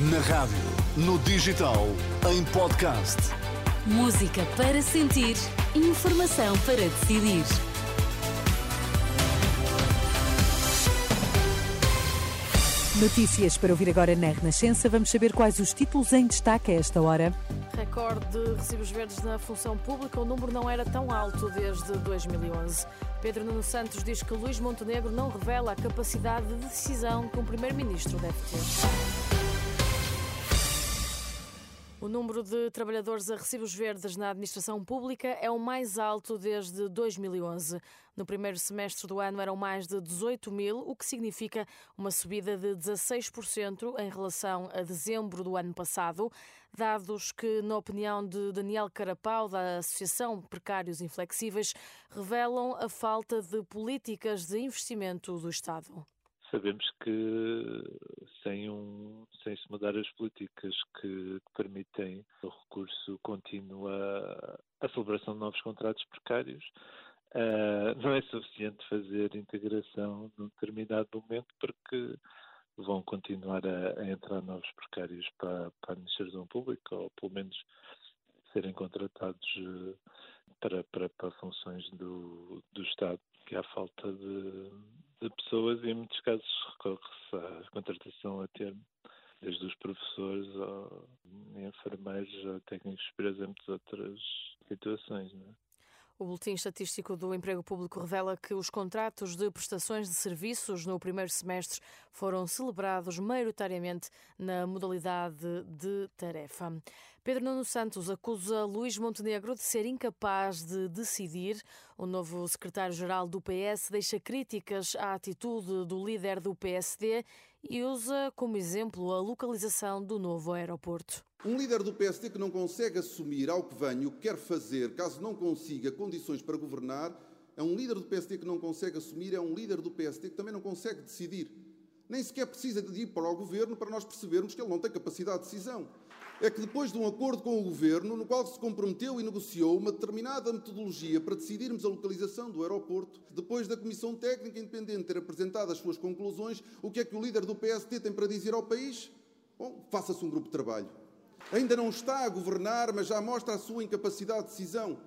Na rádio, no digital, em podcast. Música para sentir, informação para decidir. Notícias para ouvir agora na Renascença. Vamos saber quais os títulos em destaque a esta hora. Recorde de recibos verdes na função pública. O número não era tão alto desde 2011. Pedro Nuno Santos diz que Luís Montenegro não revela a capacidade de decisão que um primeiro-ministro deve ter. O número de trabalhadores a recibos verdes na administração pública é o mais alto desde 2011. No primeiro semestre do ano eram mais de 18 mil, o que significa uma subida de 16% em relação a dezembro do ano passado. Dados que, na opinião de Daniel Carapau, da Associação Precários Inflexíveis, revelam a falta de políticas de investimento do Estado. Sabemos que sem, um, sem se mudar as políticas que, permitem o recurso contínuo à, à celebração de novos contratos precários, uh, não é suficiente fazer integração num determinado momento porque vão continuar a, a entrar novos precários para, para a administração pública ou pelo menos serem contratados ah, para, para, para funções do, do Estado, que há falta de, de pessoas e em muitos casos recorre-se à contratação a termo, desde os professores ao enfermeiros ou técnicos superiores, em muitas outras situações. Não é? O Boletim Estatístico do Emprego Público revela que os contratos de prestações de serviços no primeiro semestre foram celebrados maioritariamente na modalidade de tarefa. Pedro Nuno Santos acusa Luís Montenegro de ser incapaz de decidir. O novo secretário-geral do PS deixa críticas à atitude do líder do PSD e usa como exemplo a localização do novo aeroporto. Um líder do PSD que não consegue assumir ao que vem o que quer fazer, caso não consiga condições para governar, é um líder do PSD que não consegue assumir, é um líder do PSD que também não consegue decidir. Nem sequer precisa de ir para o governo para nós percebermos que ele não tem capacidade de decisão. É que depois de um acordo com o governo, no qual se comprometeu e negociou uma determinada metodologia para decidirmos a localização do aeroporto, depois da Comissão Técnica Independente ter apresentado as suas conclusões, o que é que o líder do PSD tem para dizer ao país? Bom, faça-se um grupo de trabalho. Ainda não está a governar, mas já mostra a sua incapacidade de decisão.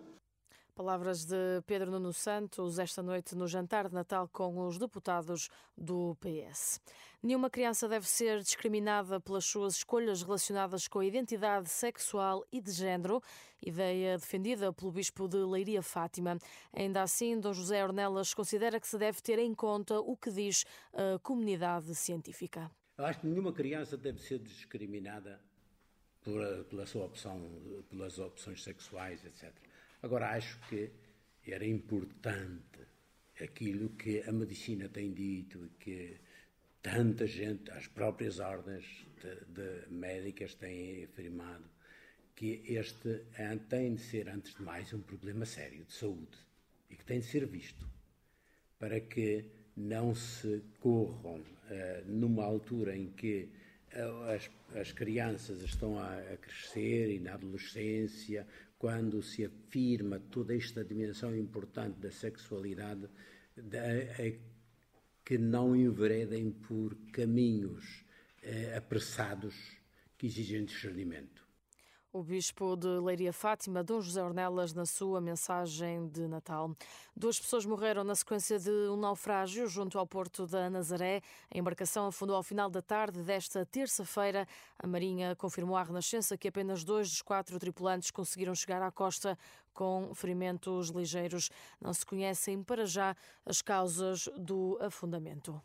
Palavras de Pedro Nuno Santos esta noite no jantar de Natal com os deputados do PS. Nenhuma criança deve ser discriminada pelas suas escolhas relacionadas com a identidade sexual e de género, ideia defendida pelo Bispo de Leiria Fátima. Ainda assim, Dom José Ornelas considera que se deve ter em conta o que diz a comunidade científica. Eu acho que nenhuma criança deve ser discriminada pela, sua opção, pelas opções sexuais, etc. Agora, acho que era importante aquilo que a medicina tem dito, que tanta gente, as próprias ordens de, de médicas têm afirmado, que este tem de ser, antes de mais, um problema sério de saúde e que tem de ser visto para que não se corram uh, numa altura em que as, as crianças estão a, a, crescer e na adolescência, quando se afirma toda esta dimensão importante da sexualidade, que não enveredem por caminhos eh, apressados que exigem discernimento. O bispo de Leiria Fátima, Dom José Ornelas, na sua mensagem de Natal. Duas pessoas morreram na sequência de um naufrágio junto ao porto da Nazaré. A embarcação afundou ao final da tarde desta terça-feira. A Marinha confirmou à Renascença que apenas dois dos quatro tripulantes conseguiram chegar à costa com ferimentos ligeiros. Não se conhecem para já as causas do afundamento.